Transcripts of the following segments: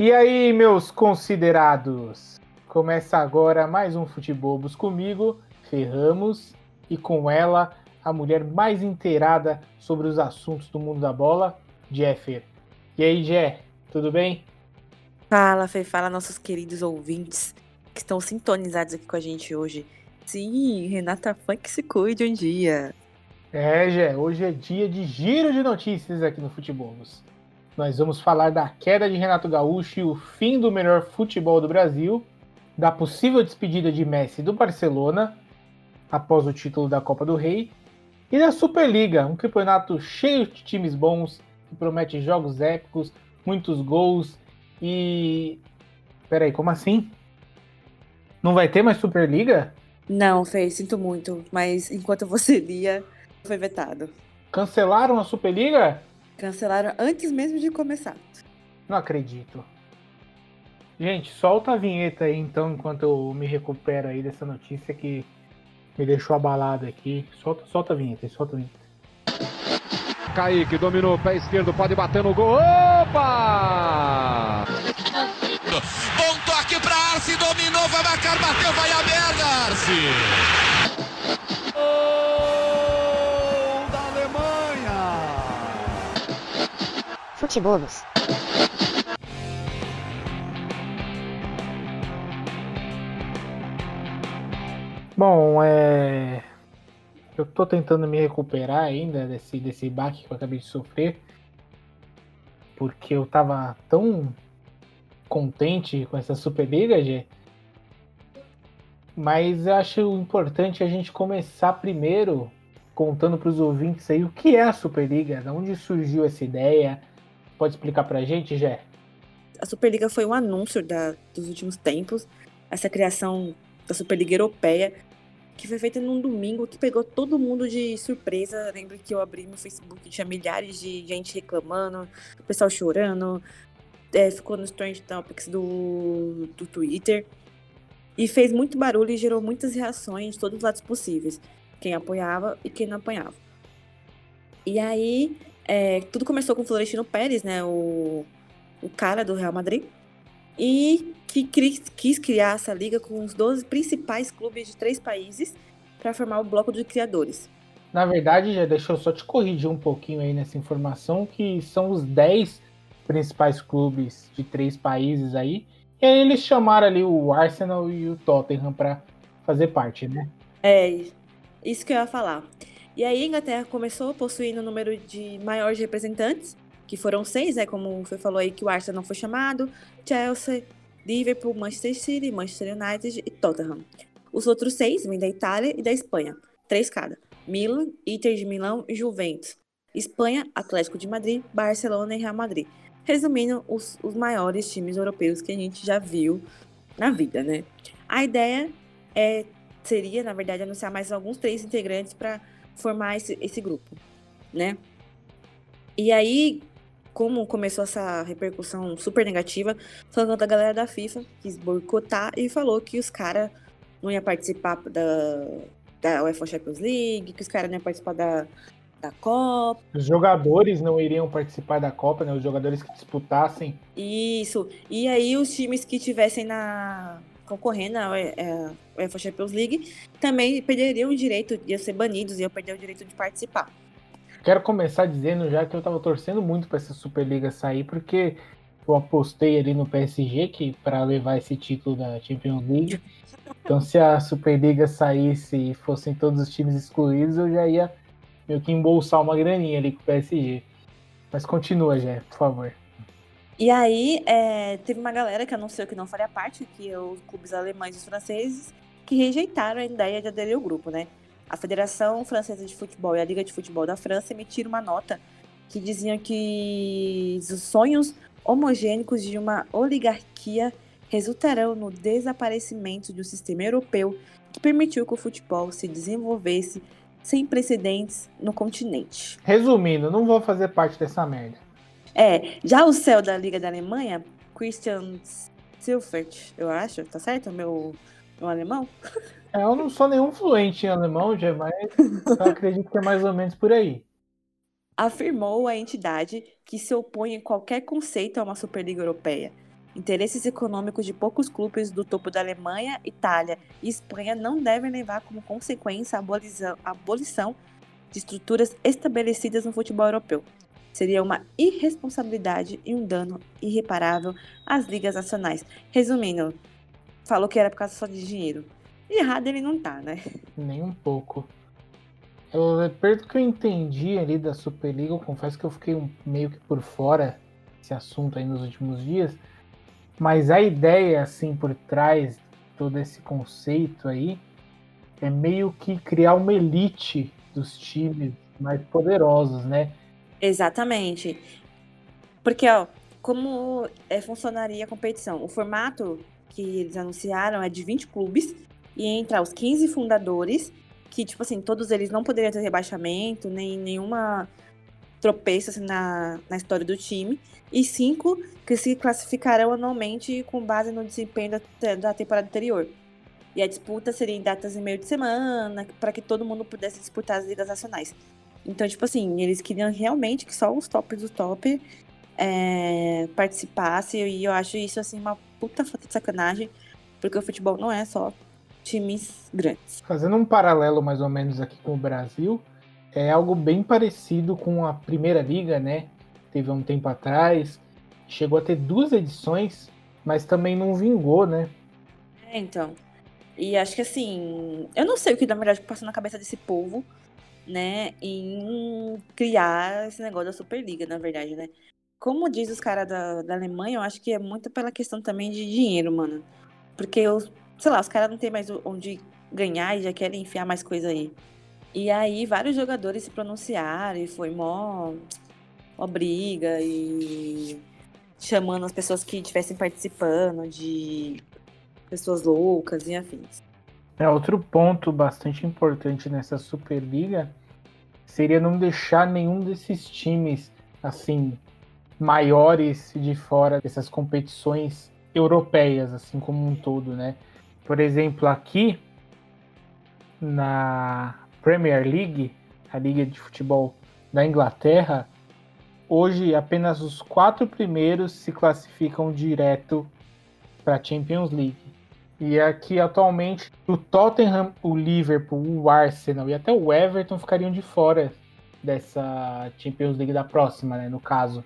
E aí, meus considerados? Começa agora mais um Futebobos comigo, Ferramos, e com ela, a mulher mais inteirada sobre os assuntos do mundo da bola, Jeffer. E aí, Jé, tudo bem? Fala, Fê, fala nossos queridos ouvintes que estão sintonizados aqui com a gente hoje. Sim, Renata Funk se cuide um dia. É, Jé, hoje é dia de giro de notícias aqui no Futebobos nós vamos falar da queda de Renato Gaúcho e o fim do melhor futebol do Brasil, da possível despedida de Messi do Barcelona após o título da Copa do Rei e da Superliga, um campeonato cheio de times bons que promete jogos épicos, muitos gols e Peraí, como assim? Não vai ter mais Superliga? Não, Fê, sinto muito, mas enquanto você lia, foi vetado. Cancelaram a Superliga? Cancelaram antes mesmo de começar. Não acredito. Gente, solta a vinheta aí então, enquanto eu me recupero aí dessa notícia que me deixou abalado aqui. Solta, solta a vinheta, solta a vinheta. Kaique dominou, pé esquerdo, pode bater no gol. Opa! Bom toque para Arce, dominou, vai marcar, bateu, vai a merda, Arce! Futebobos. Bom, é. Eu tô tentando me recuperar ainda desse, desse baque que eu acabei de sofrer. Porque eu tava tão contente com essa Superliga, Gê. Mas eu acho importante a gente começar primeiro contando para os ouvintes aí o que é a Superliga, de onde surgiu essa ideia, Pode explicar pra gente, Jé? A Superliga foi um anúncio da, dos últimos tempos, essa criação da Superliga Europeia, que foi feita num domingo que pegou todo mundo de surpresa. Lembro que eu abri meu Facebook tinha milhares de gente reclamando, o pessoal chorando, é, ficou nos trend topics do, do Twitter. E fez muito barulho e gerou muitas reações de todos os lados possíveis. Quem apoiava e quem não apoiava. E aí, é, tudo começou com o Florentino Pérez, né? O, o cara do Real Madrid. E que quis, quis criar essa liga com os 12 principais clubes de três países para formar o bloco de criadores. Na verdade, já deixa eu só te corrigir um pouquinho aí nessa informação, que são os 10 principais clubes de três países aí. E aí eles chamaram ali o Arsenal e o Tottenham para fazer parte, né? É, isso que eu ia falar. E aí a Inglaterra começou possuindo o número de maiores representantes, que foram seis, né, como você falou aí, que o Arsenal não foi chamado, Chelsea, Liverpool, Manchester City, Manchester United e Tottenham. Os outros seis vêm da Itália e da Espanha, três cada. Milan, Inter de Milão e Juventus. Espanha, Atlético de Madrid, Barcelona e Real Madrid. Resumindo, os, os maiores times europeus que a gente já viu na vida, né? A ideia é, seria, na verdade, anunciar mais alguns três integrantes para formar esse, esse grupo, né? E aí, como começou essa repercussão super negativa, foi quando a galera da FIFA quis boicotar e falou que os caras não iam participar da, da UEFA Champions League, que os caras não iam participar da, da Copa. Os jogadores não iriam participar da Copa, né? Os jogadores que disputassem. Isso. E aí os times que tivessem na concorrendo à UEFA Champions League, também perderiam o direito, de ser banidos, iam perder o direito de participar. Quero começar dizendo já que eu estava torcendo muito para essa Superliga sair, porque eu apostei ali no PSG que para levar esse título da Champions League. Então, se a Superliga saísse e fossem todos os times excluídos, eu já ia meio que embolsar uma graninha ali com o PSG. Mas continua, já, por favor. E aí, é, teve uma galera que anunciou que não faria parte, que é os clubes alemães e franceses, que rejeitaram a ideia de aderir ao grupo, né? A Federação Francesa de Futebol e a Liga de Futebol da França emitiram uma nota que diziam que os sonhos homogênicos de uma oligarquia resultarão no desaparecimento de um sistema europeu que permitiu que o futebol se desenvolvesse sem precedentes no continente. Resumindo, não vou fazer parte dessa merda. É, já o céu da Liga da Alemanha, Christian Silfert, eu acho, tá certo? Meu, meu alemão? É, eu não sou nenhum fluente em alemão, já, mas eu acredito que é mais ou menos por aí. Afirmou a entidade que se opõe em qualquer conceito a uma Superliga Europeia. Interesses econômicos de poucos clubes do topo da Alemanha, Itália e Espanha não devem levar como consequência a abolição, a abolição de estruturas estabelecidas no futebol europeu. Seria uma irresponsabilidade e um dano irreparável às ligas nacionais. Resumindo, falou que era por causa só de dinheiro. Errado ele não tá, né? Nem um pouco. Eu, pelo que eu entendi ali da Superliga, eu confesso que eu fiquei um, meio que por fora desse assunto aí nos últimos dias. Mas a ideia, assim, por trás de todo esse conceito aí, é meio que criar uma elite dos times mais poderosos, né? Exatamente. Porque, ó, como é, funcionaria a competição? O formato que eles anunciaram é de 20 clubes e entra os 15 fundadores, que, tipo assim, todos eles não poderiam ter rebaixamento, nem nenhuma tropeço assim, na, na história do time, e cinco que se classificarão anualmente com base no desempenho da, da temporada anterior. E a disputa seria em datas em meio de semana, para que todo mundo pudesse disputar as ligas nacionais. Então, tipo assim, eles queriam realmente que só os tops do top é, participassem, e eu acho isso, assim, uma puta falta de sacanagem, porque o futebol não é só times grandes. Fazendo um paralelo mais ou menos aqui com o Brasil, é algo bem parecido com a Primeira Liga, né? Teve um tempo atrás, chegou a ter duas edições, mas também não vingou, né? É, então. E acho que assim, eu não sei o que na verdade passou na cabeça desse povo, né, em criar esse negócio da Superliga, na verdade, né? Como diz os caras da, da Alemanha, eu acho que é muito pela questão também de dinheiro, mano. Porque, os, sei lá, os caras não tem mais onde ganhar e já querem enfiar mais coisa aí. E aí vários jogadores se pronunciaram e foi mó, mó briga e chamando as pessoas que estivessem participando de pessoas loucas e afins. É, outro ponto bastante importante nessa Superliga seria não deixar nenhum desses times assim maiores de fora dessas competições europeias, assim como um todo, né? Por exemplo, aqui na Premier League, a liga de futebol da Inglaterra, hoje apenas os quatro primeiros se classificam direto para a Champions League. E aqui atualmente o Tottenham, o Liverpool, o Arsenal e até o Everton ficariam de fora dessa Champions League da próxima, né, no caso.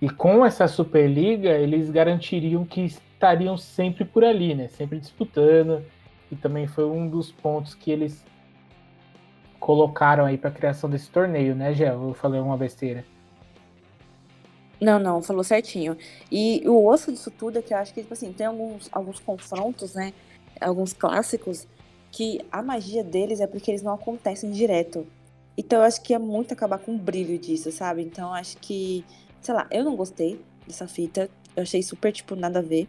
E com essa Superliga, eles garantiriam que estariam sempre por ali, né, sempre disputando. E também foi um dos pontos que eles colocaram aí para a criação desse torneio, né, Gé? Eu falei uma besteira. Não, não, falou certinho. E o osso disso tudo é que eu acho que, tipo assim, tem alguns, alguns confrontos, né? Alguns clássicos que a magia deles é porque eles não acontecem direto. Então eu acho que é muito acabar com o brilho disso, sabe? Então eu acho que, sei lá, eu não gostei dessa fita. Eu achei super, tipo, nada a ver.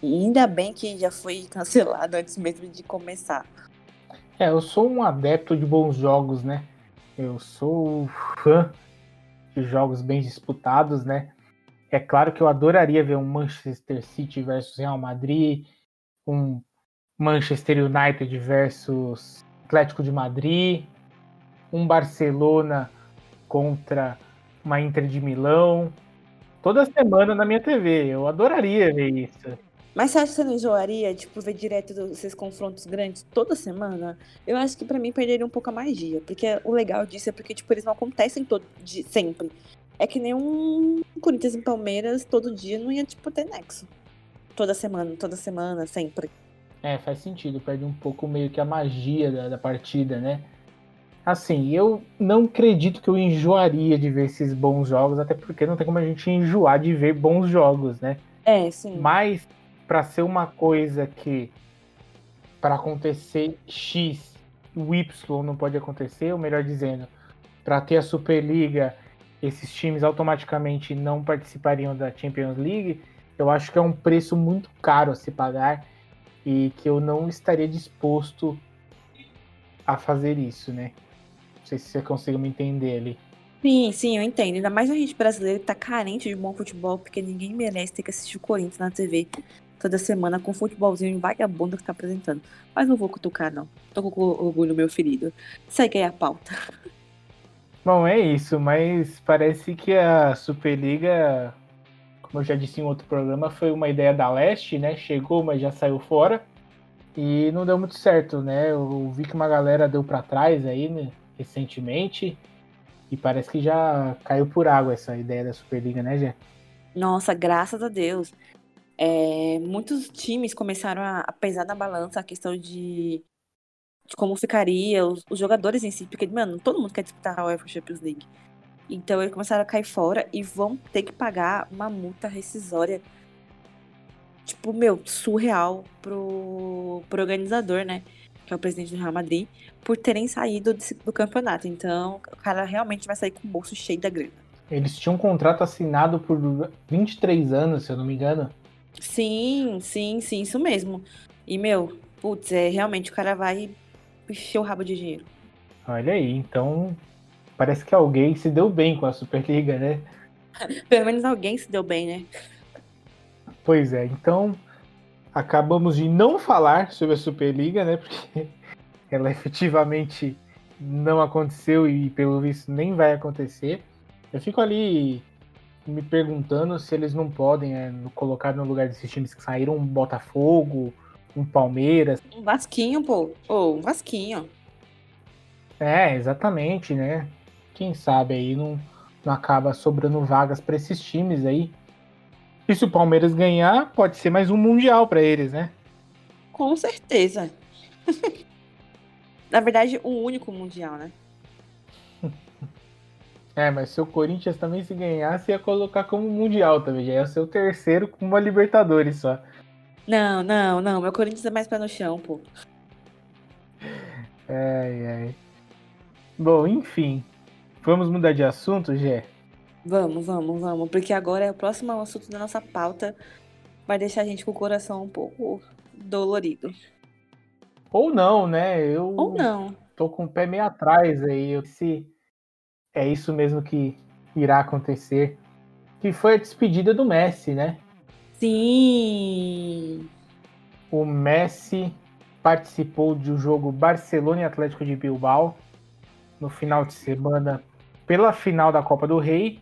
E ainda bem que já foi cancelado antes mesmo de começar. É, eu sou um adepto de bons jogos, né? Eu sou fã jogos bem disputados, né? É claro que eu adoraria ver um Manchester City versus Real Madrid, um Manchester United versus Atlético de Madrid, um Barcelona contra uma Inter de Milão. Toda semana na minha TV, eu adoraria ver isso. Mas você acha que você não enjoaria, tipo, ver direto esses confrontos grandes toda semana? Eu acho que para mim perderia um pouco a magia. Porque o legal disso é porque, tipo, eles não acontecem todo, de, sempre. É que nem um Corinthians e Palmeiras todo dia não ia, tipo, ter nexo. Toda semana, toda semana, sempre. É, faz sentido. Perde um pouco meio que a magia da, da partida, né? Assim, eu não acredito que eu enjoaria de ver esses bons jogos, até porque não tem como a gente enjoar de ver bons jogos, né? É, sim. Mas para ser uma coisa que para acontecer X, o Y não pode acontecer, ou melhor dizendo, para ter a Superliga, esses times automaticamente não participariam da Champions League, eu acho que é um preço muito caro a se pagar e que eu não estaria disposto a fazer isso, né? Não sei se você consegue me entender ali. Sim, sim, eu entendo. Ainda mais a gente brasileira que tá carente de bom futebol, porque ninguém merece ter que assistir o Corinthians na TV toda semana com o futebolzinho vagabundo que tá apresentando. Mas não vou cutucar, não. Tô com orgulho meu ferido. Segue aí a pauta. Bom, é isso, mas parece que a Superliga como eu já disse em outro programa, foi uma ideia da Leste, né? Chegou, mas já saiu fora. E não deu muito certo, né? Eu vi que uma galera deu para trás aí, né? Recentemente. E parece que já caiu por água essa ideia da Superliga, né, Jé? Nossa, graças a Deus. É, muitos times começaram a, a, pesar na balança a questão de, de como ficaria os, os, jogadores em si, porque, mano, todo mundo quer disputar a UEFA Champions League. Então eles começaram a cair fora e vão ter que pagar uma multa rescisória, tipo, meu, surreal pro, pro organizador, né? Que é o presidente do Real Madrid, por terem saído do, do campeonato. Então, o cara realmente vai sair com o bolso cheio da grana. Eles tinham um contrato assinado por 23 anos, se eu não me engano. Sim, sim, sim, isso mesmo. E, meu, putz, é, realmente o cara vai encher o rabo de dinheiro. Olha aí, então parece que alguém se deu bem com a Superliga, né? Pelo menos alguém se deu bem, né? Pois é, então acabamos de não falar sobre a Superliga, né? Porque ela efetivamente não aconteceu e pelo visto nem vai acontecer. Eu fico ali me perguntando se eles não podem é, colocar no lugar desses times que saíram um Botafogo, um Palmeiras. Um Vasquinho, pô. Ou um Vasquinho. É, exatamente, né? Quem sabe aí não, não acaba sobrando vagas para esses times aí. E se o Palmeiras ganhar, pode ser mais um Mundial para eles, né? Com certeza. Na verdade, o um único Mundial, né? É, mas se o Corinthians também se ganhasse, ia colocar como Mundial também. Já ia ser o terceiro com uma Libertadores só. Não, não, não. Meu Corinthians é mais pé no chão, pô. Ai, ai. Bom, enfim. Vamos mudar de assunto, Gé? Vamos, vamos, vamos. Porque agora é o próximo assunto da nossa pauta. Vai deixar a gente com o coração um pouco dolorido. Ou não, né? Eu Ou não. Tô com o pé meio atrás aí. Eu se é isso mesmo que irá acontecer. Que foi a despedida do Messi, né? Sim. O Messi participou do jogo Barcelona e Atlético de Bilbao no final de semana pela final da Copa do Rei.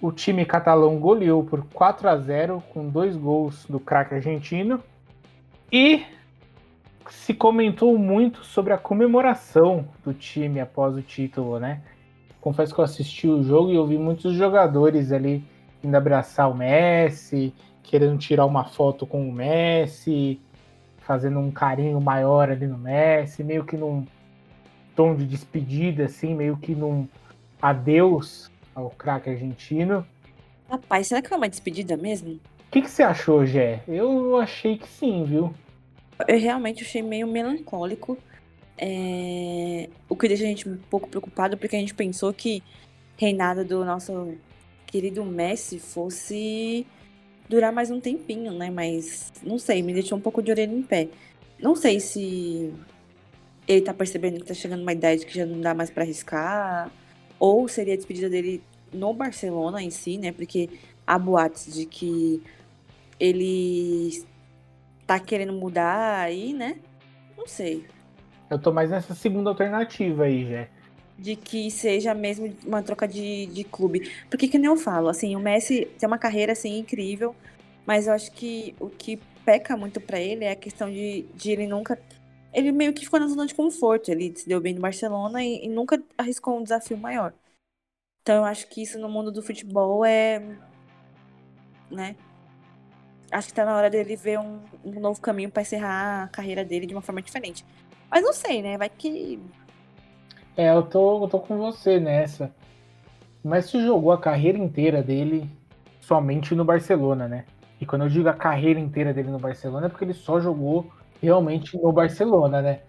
O time catalão goleou por 4 a 0 com dois gols do craque argentino. E se comentou muito sobre a comemoração do time após o título, né? Confesso que eu assisti o jogo e ouvi muitos jogadores ali indo abraçar o Messi, querendo tirar uma foto com o Messi, fazendo um carinho maior ali no Messi, meio que num tom de despedida, assim, meio que num adeus ao craque argentino. Rapaz, será que foi uma despedida mesmo? O que, que você achou, Gé? Eu achei que sim, viu? Eu realmente achei meio melancólico. É... O que deixa a gente um pouco preocupado, porque a gente pensou que reinado do nosso querido Messi fosse durar mais um tempinho, né? Mas não sei, me deixou um pouco de orelha em pé. Não sei se ele tá percebendo que tá chegando uma idade que já não dá mais para arriscar, ou seria a despedida dele no Barcelona em si, né? Porque há boatos de que ele tá querendo mudar aí, né? Não sei. Eu tô mais nessa segunda alternativa aí, já. De que seja mesmo uma troca de, de clube. Porque que nem eu falo, assim, o Messi tem uma carreira assim incrível, mas eu acho que o que peca muito para ele é a questão de, de ele nunca. Ele meio que ficou na zona de conforto. Ele se deu bem no Barcelona e, e nunca arriscou um desafio maior. Então eu acho que isso no mundo do futebol é. né? Acho que tá na hora dele ver um, um novo caminho para encerrar a carreira dele de uma forma diferente. Mas não sei, né? Vai que. É, eu tô, eu tô com você nessa. Mas se jogou a carreira inteira dele somente no Barcelona, né? E quando eu digo a carreira inteira dele no Barcelona é porque ele só jogou realmente no Barcelona, né?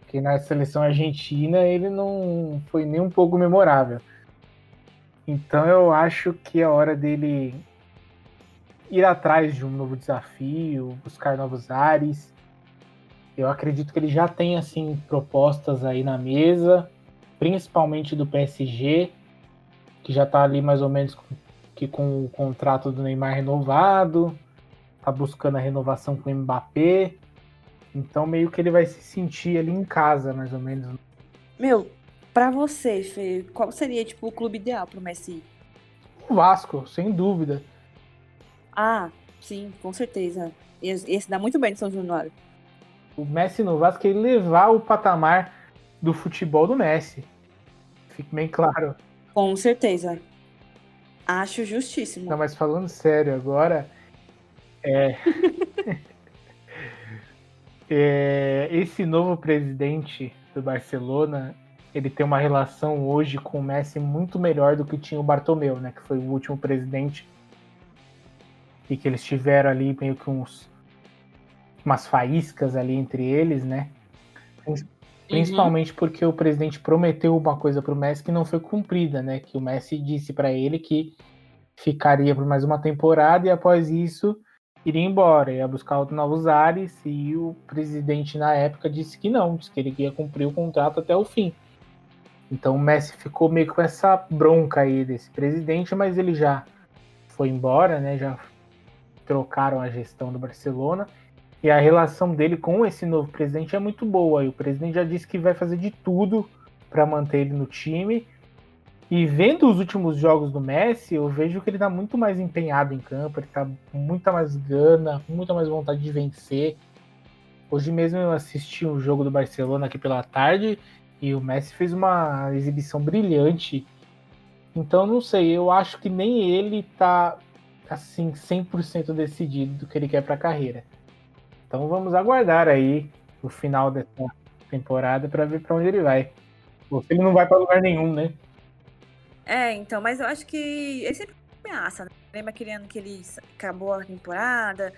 Porque na seleção argentina ele não foi nem um pouco memorável. Então eu acho que é hora dele ir atrás de um novo desafio, buscar novos ares eu acredito que ele já tem assim propostas aí na mesa, principalmente do PSG, que já está ali mais ou menos com, que com o contrato do Neymar renovado, tá buscando a renovação com o Mbappé. Então meio que ele vai se sentir ali em casa, mais ou menos. Meu, para você, Fê, qual seria tipo o clube ideal pro Messi? O Vasco, sem dúvida. Ah, sim, com certeza. Ia, ia se dar muito bem no São Januário. O Messi no Vasco ele levar o patamar do futebol do Messi. Fique bem claro. Com certeza. Acho justíssimo. Não, mas falando sério agora, é... é, esse novo presidente do Barcelona, ele tem uma relação hoje com o Messi muito melhor do que tinha o Bartomeu, né? Que foi o último presidente e que eles tiveram ali meio que uns umas faíscas ali entre eles, né? Principalmente uhum. porque o presidente prometeu uma coisa para o Messi que não foi cumprida, né? Que o Messi disse para ele que ficaria por mais uma temporada e após isso iria embora, ia buscar novos ares e o presidente na época disse que não, disse que ele ia cumprir o contrato até o fim. Então o Messi ficou meio com essa bronca aí desse presidente, mas ele já foi embora, né? Já trocaram a gestão do Barcelona e a relação dele com esse novo presidente é muito boa. E o presidente já disse que vai fazer de tudo para manter ele no time e vendo os últimos jogos do Messi, eu vejo que ele tá muito mais empenhado em campo, ele tá com muita mais gana, com muita mais vontade de vencer. Hoje mesmo eu assisti um jogo do Barcelona aqui pela tarde e o Messi fez uma exibição brilhante. Então não sei, eu acho que nem ele tá assim 100% decidido do que ele quer para a carreira. Então vamos aguardar aí o final dessa temporada para ver para onde ele vai. Ou se ele não vai para lugar nenhum, né? É, então, mas eu acho que ele sempre ameaça, né? Lembra aquele ano que ele acabou a temporada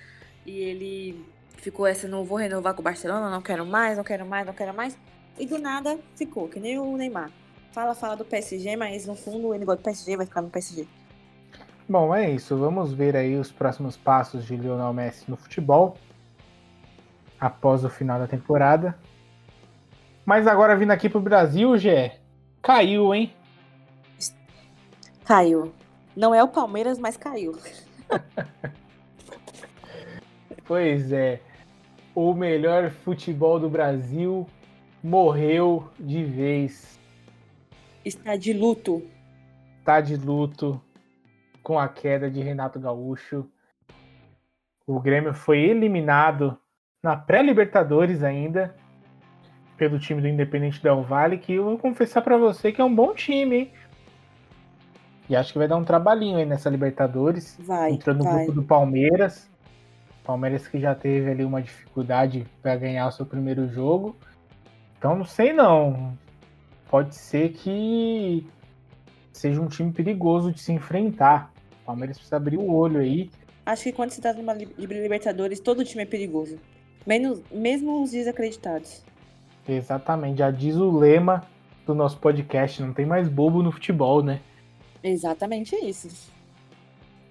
e ele ficou essa, não vou renovar com o Barcelona, não quero mais, não quero mais, não quero mais. E do nada ficou, que nem o Neymar. Fala, fala do PSG, mas no fundo ele gosta do PSG, vai ficar no PSG. Bom, é isso. Vamos ver aí os próximos passos de Lionel Messi no futebol após o final da temporada. Mas agora vindo aqui pro Brasil, Gé, caiu, hein? Caiu. Não é o Palmeiras, mas caiu. pois é. O melhor futebol do Brasil morreu de vez. Está de luto. Está de luto com a queda de Renato Gaúcho. O Grêmio foi eliminado na pré-Libertadores ainda pelo time do Independente Del Vale, que eu vou confessar para você que é um bom time, hein? E acho que vai dar um trabalhinho aí nessa Libertadores. Vai. Entrando no vai. grupo do Palmeiras. Palmeiras que já teve ali uma dificuldade para ganhar o seu primeiro jogo. Então não sei não. Pode ser que seja um time perigoso de se enfrentar. O Palmeiras precisa abrir o olho aí. Acho que quando se trata de uma Libertadores, todo time é perigoso. Menos, mesmo os desacreditados. Exatamente. Já diz o lema do nosso podcast: não tem mais bobo no futebol, né? Exatamente isso.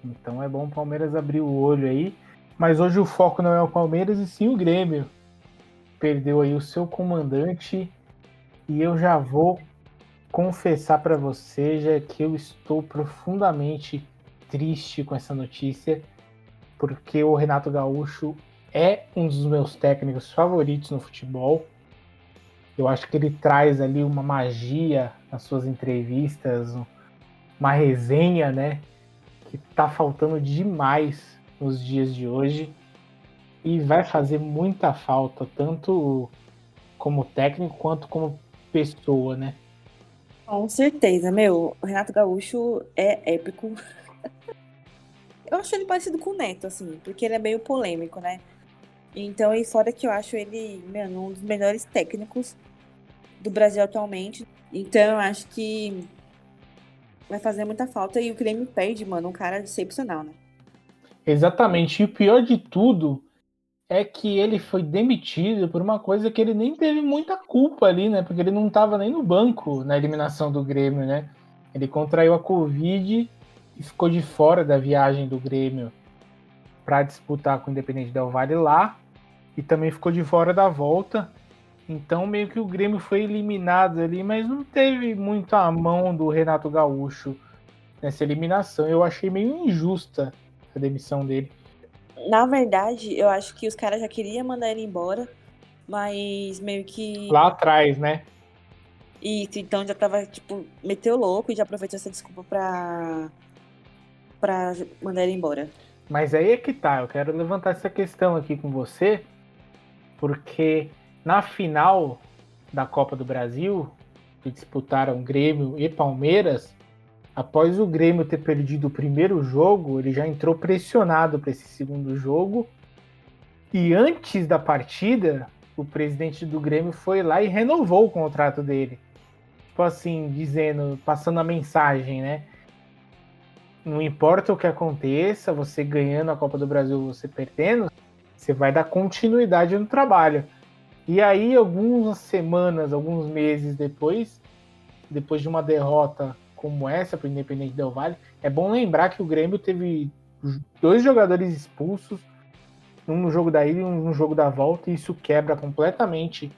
Então é bom o Palmeiras abrir o olho aí. Mas hoje o foco não é o Palmeiras e sim o Grêmio. Perdeu aí o seu comandante. E eu já vou confessar para você já que eu estou profundamente triste com essa notícia, porque o Renato Gaúcho é um dos meus técnicos favoritos no futebol. Eu acho que ele traz ali uma magia nas suas entrevistas, uma resenha, né? Que tá faltando demais nos dias de hoje e vai fazer muita falta, tanto como técnico quanto como pessoa, né? Com certeza, meu. O Renato Gaúcho é épico. eu acho ele parecido com o Neto, assim, porque ele é meio polêmico, né? Então, e fora que eu acho ele, meu, um dos melhores técnicos do Brasil atualmente. Então, eu acho que vai fazer muita falta e o Grêmio perde, mano, um cara excepcional, né? Exatamente. E o pior de tudo é que ele foi demitido por uma coisa que ele nem teve muita culpa ali, né? Porque ele não estava nem no banco na eliminação do Grêmio, né? Ele contraiu a Covid e ficou de fora da viagem do Grêmio para disputar com o Independente Del Valle lá e também ficou de fora da volta. Então meio que o Grêmio foi eliminado ali, mas não teve muito a mão do Renato Gaúcho nessa eliminação. Eu achei meio injusta a demissão dele. Na verdade, eu acho que os caras já queriam mandar ele embora, mas meio que. Lá atrás, né? Isso, então já tava, tipo, meteu louco e já aproveitou essa desculpa pra. pra mandar ele embora. Mas aí é que tá, eu quero levantar essa questão aqui com você, porque na final da Copa do Brasil, que disputaram Grêmio e Palmeiras, após o Grêmio ter perdido o primeiro jogo, ele já entrou pressionado para esse segundo jogo. E antes da partida, o presidente do Grêmio foi lá e renovou o contrato dele. Tipo assim, dizendo, passando a mensagem, né? Não importa o que aconteça, você ganhando a Copa do Brasil, você perdendo, você vai dar continuidade no trabalho. E aí, algumas semanas, alguns meses depois, depois de uma derrota como essa para o Independente Del Vale, é bom lembrar que o Grêmio teve dois jogadores expulsos, um no jogo da ida e um no jogo da volta, e isso quebra completamente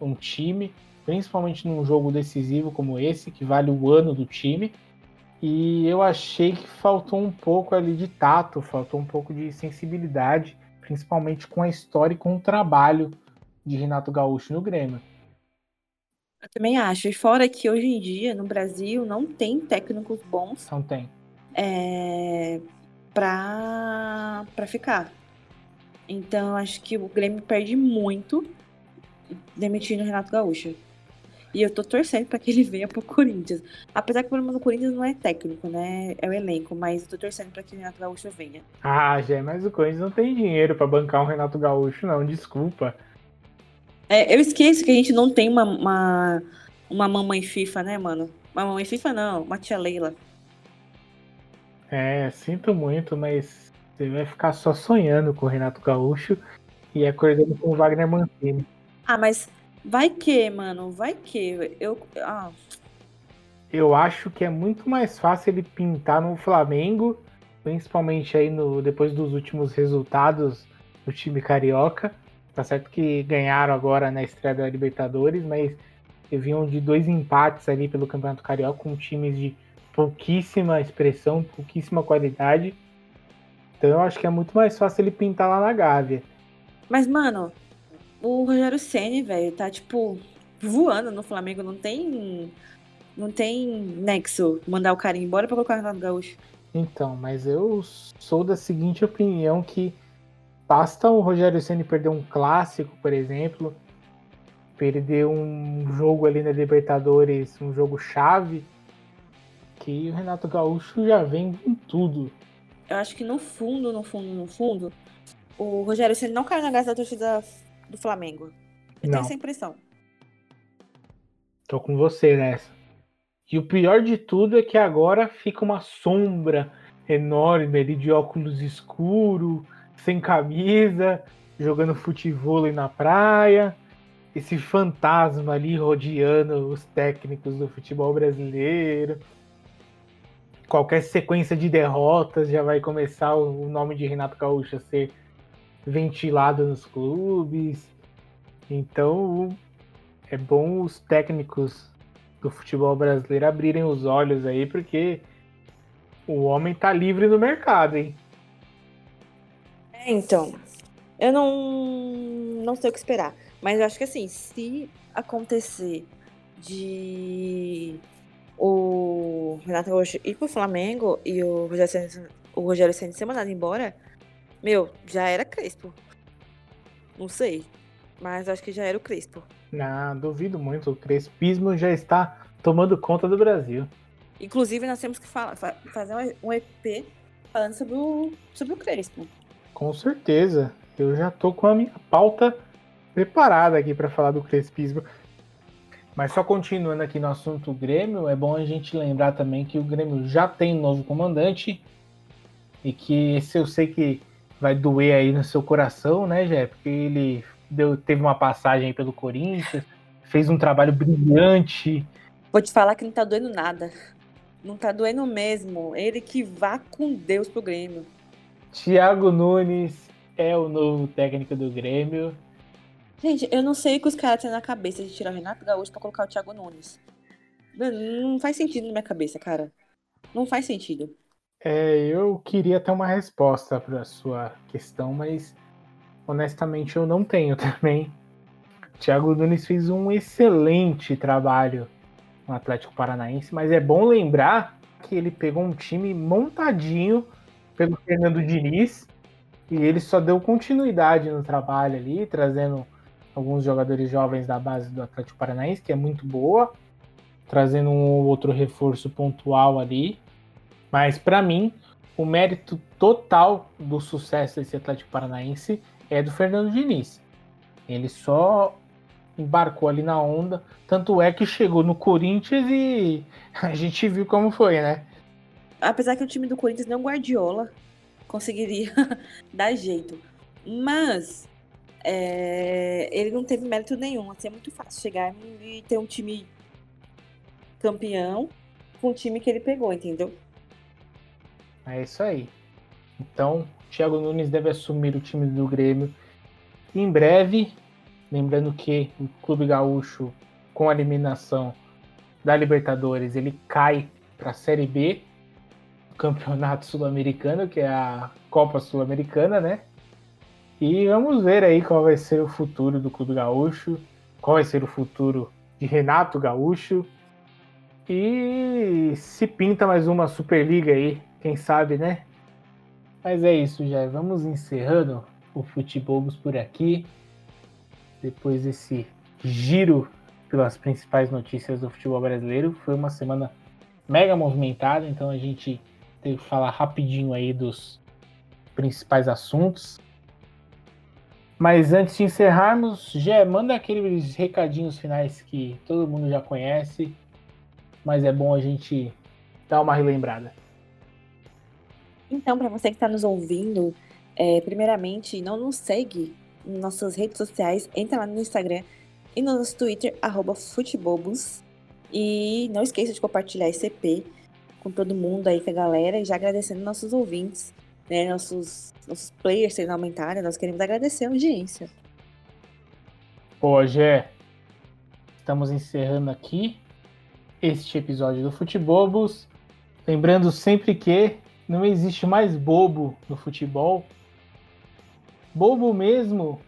um time, principalmente num jogo decisivo como esse, que vale o ano do time. E eu achei que faltou um pouco ali de tato, faltou um pouco de sensibilidade, principalmente com a história e com o trabalho de Renato Gaúcho no Grêmio. Eu também acho. E fora que hoje em dia, no Brasil, não tem técnicos bons. Não tem. É, pra, pra ficar. Então, acho que o Grêmio perde muito demitindo o Renato Gaúcho. E eu tô torcendo para que ele venha pro Corinthians. Apesar que o problema do Corinthians não é técnico, né? É o elenco, mas eu tô torcendo para que o Renato Gaúcho venha. Ah, Jé, mas o Corinthians não tem dinheiro para bancar um Renato Gaúcho, não, desculpa. É, eu esqueço que a gente não tem uma, uma, uma mamãe FIFA, né, mano? Uma mamãe FIFA não, uma tia Leila. É, sinto muito, mas você vai ficar só sonhando com o Renato Gaúcho e acordando com o Wagner Mancini. Ah, mas vai que, mano, vai que. Eu, ah. eu acho que é muito mais fácil ele pintar no Flamengo, principalmente aí no, depois dos últimos resultados do time carioca Tá certo que ganharam agora na estreia da Libertadores, mas vinham de dois empates ali pelo Campeonato Carioca com times de pouquíssima expressão, pouquíssima qualidade. Então eu acho que é muito mais fácil ele pintar lá na Gávea. Mas, mano, o Rogério Ceni, velho, tá tipo voando no Flamengo, não tem não tem nexo mandar o cara embora para colocar o Renato Gaúcho. Então, mas eu sou da seguinte opinião que Basta o Rogério Ceni perder um clássico, por exemplo, perder um jogo ali na Libertadores, um jogo chave, que o Renato Gaúcho já vem com tudo. Eu acho que no fundo, no fundo, no fundo, o Rogério Ceni não caiu na graça da torcida do Flamengo. Eu não. tenho essa impressão. Tô com você nessa. E o pior de tudo é que agora fica uma sombra enorme ali de óculos escuro, sem camisa, jogando futebol na praia, esse fantasma ali rodeando os técnicos do futebol brasileiro. Qualquer sequência de derrotas já vai começar o nome de Renato Gaúcho a ser ventilado nos clubes. Então é bom os técnicos do futebol brasileiro abrirem os olhos aí, porque o homem tá livre no mercado, hein? Então, eu não, não sei o que esperar. Mas eu acho que assim, se acontecer de o Renato Gaúcho ir pro Flamengo e o Rogério Senna ser mandado embora, meu, já era Crespo. Não sei. Mas acho que já era o Crespo. Não, duvido muito. O Crespismo já está tomando conta do Brasil. Inclusive, nós temos que falar, fazer um EP falando sobre o, sobre o Crespo. Com certeza. Eu já tô com a minha pauta preparada aqui para falar do crespismo. Mas só continuando aqui no assunto Grêmio, é bom a gente lembrar também que o Grêmio já tem um novo comandante e que esse eu sei que vai doer aí no seu coração, né, Jé? Porque ele deu, teve uma passagem pelo Corinthians, fez um trabalho brilhante. Vou te falar que não tá doendo nada. Não tá doendo mesmo. Ele que vá com Deus pro Grêmio. Thiago Nunes é o novo técnico do Grêmio. Gente, eu não sei o que os caras têm na cabeça de tirar o Renato Gaúcho pra colocar o Thiago Nunes. Não faz sentido na minha cabeça, cara. Não faz sentido. É, eu queria ter uma resposta para sua questão, mas honestamente eu não tenho também. Thiago Nunes fez um excelente trabalho no Atlético Paranaense, mas é bom lembrar que ele pegou um time montadinho pelo Fernando Diniz. E ele só deu continuidade no trabalho ali, trazendo alguns jogadores jovens da base do Atlético Paranaense, que é muito boa, trazendo um outro reforço pontual ali. Mas para mim, o mérito total do sucesso desse Atlético Paranaense é do Fernando Diniz. Ele só embarcou ali na onda, tanto é que chegou no Corinthians e a gente viu como foi, né? Apesar que o time do Corinthians não Guardiola conseguiria dar jeito. Mas é, ele não teve mérito nenhum. Assim, é muito fácil chegar e ter um time campeão com o time que ele pegou, entendeu? É isso aí. Então, Thiago Nunes deve assumir o time do Grêmio em breve. Lembrando que o Clube Gaúcho, com a eliminação da Libertadores, ele cai para a Série B Campeonato Sul-Americano, que é a Copa Sul-Americana, né? E vamos ver aí qual vai ser o futuro do Clube Gaúcho, qual vai ser o futuro de Renato Gaúcho. E se pinta mais uma Superliga aí, quem sabe, né? Mas é isso, já. Vamos encerrando o Futebol por aqui. Depois desse giro pelas principais notícias do futebol brasileiro. Foi uma semana mega movimentada, então a gente teve que falar rapidinho aí dos principais assuntos. Mas antes de encerrarmos, já manda aqueles recadinhos finais que todo mundo já conhece, mas é bom a gente dar uma relembrada. Então, para você que está nos ouvindo, é, primeiramente, não nos segue nas nossas redes sociais, entra lá no Instagram e no nosso Twitter, arroba Futebobos. E não esqueça de compartilhar esse EP com todo mundo aí, com a galera, e já agradecendo nossos ouvintes, né, nossos, nossos players sendo aumentados, nós queremos agradecer a audiência. Pô, Gé, estamos encerrando aqui este episódio do Futebobos. Lembrando sempre que não existe mais bobo no futebol. Bobo mesmo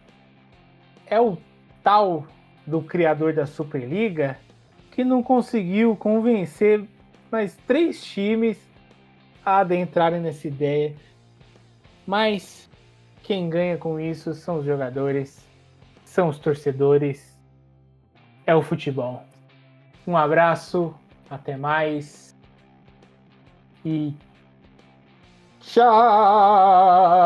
é o tal do criador da Superliga que não conseguiu convencer mais três times a adentrarem nessa ideia. Mas quem ganha com isso são os jogadores, são os torcedores, é o futebol. Um abraço, até mais e Ciao.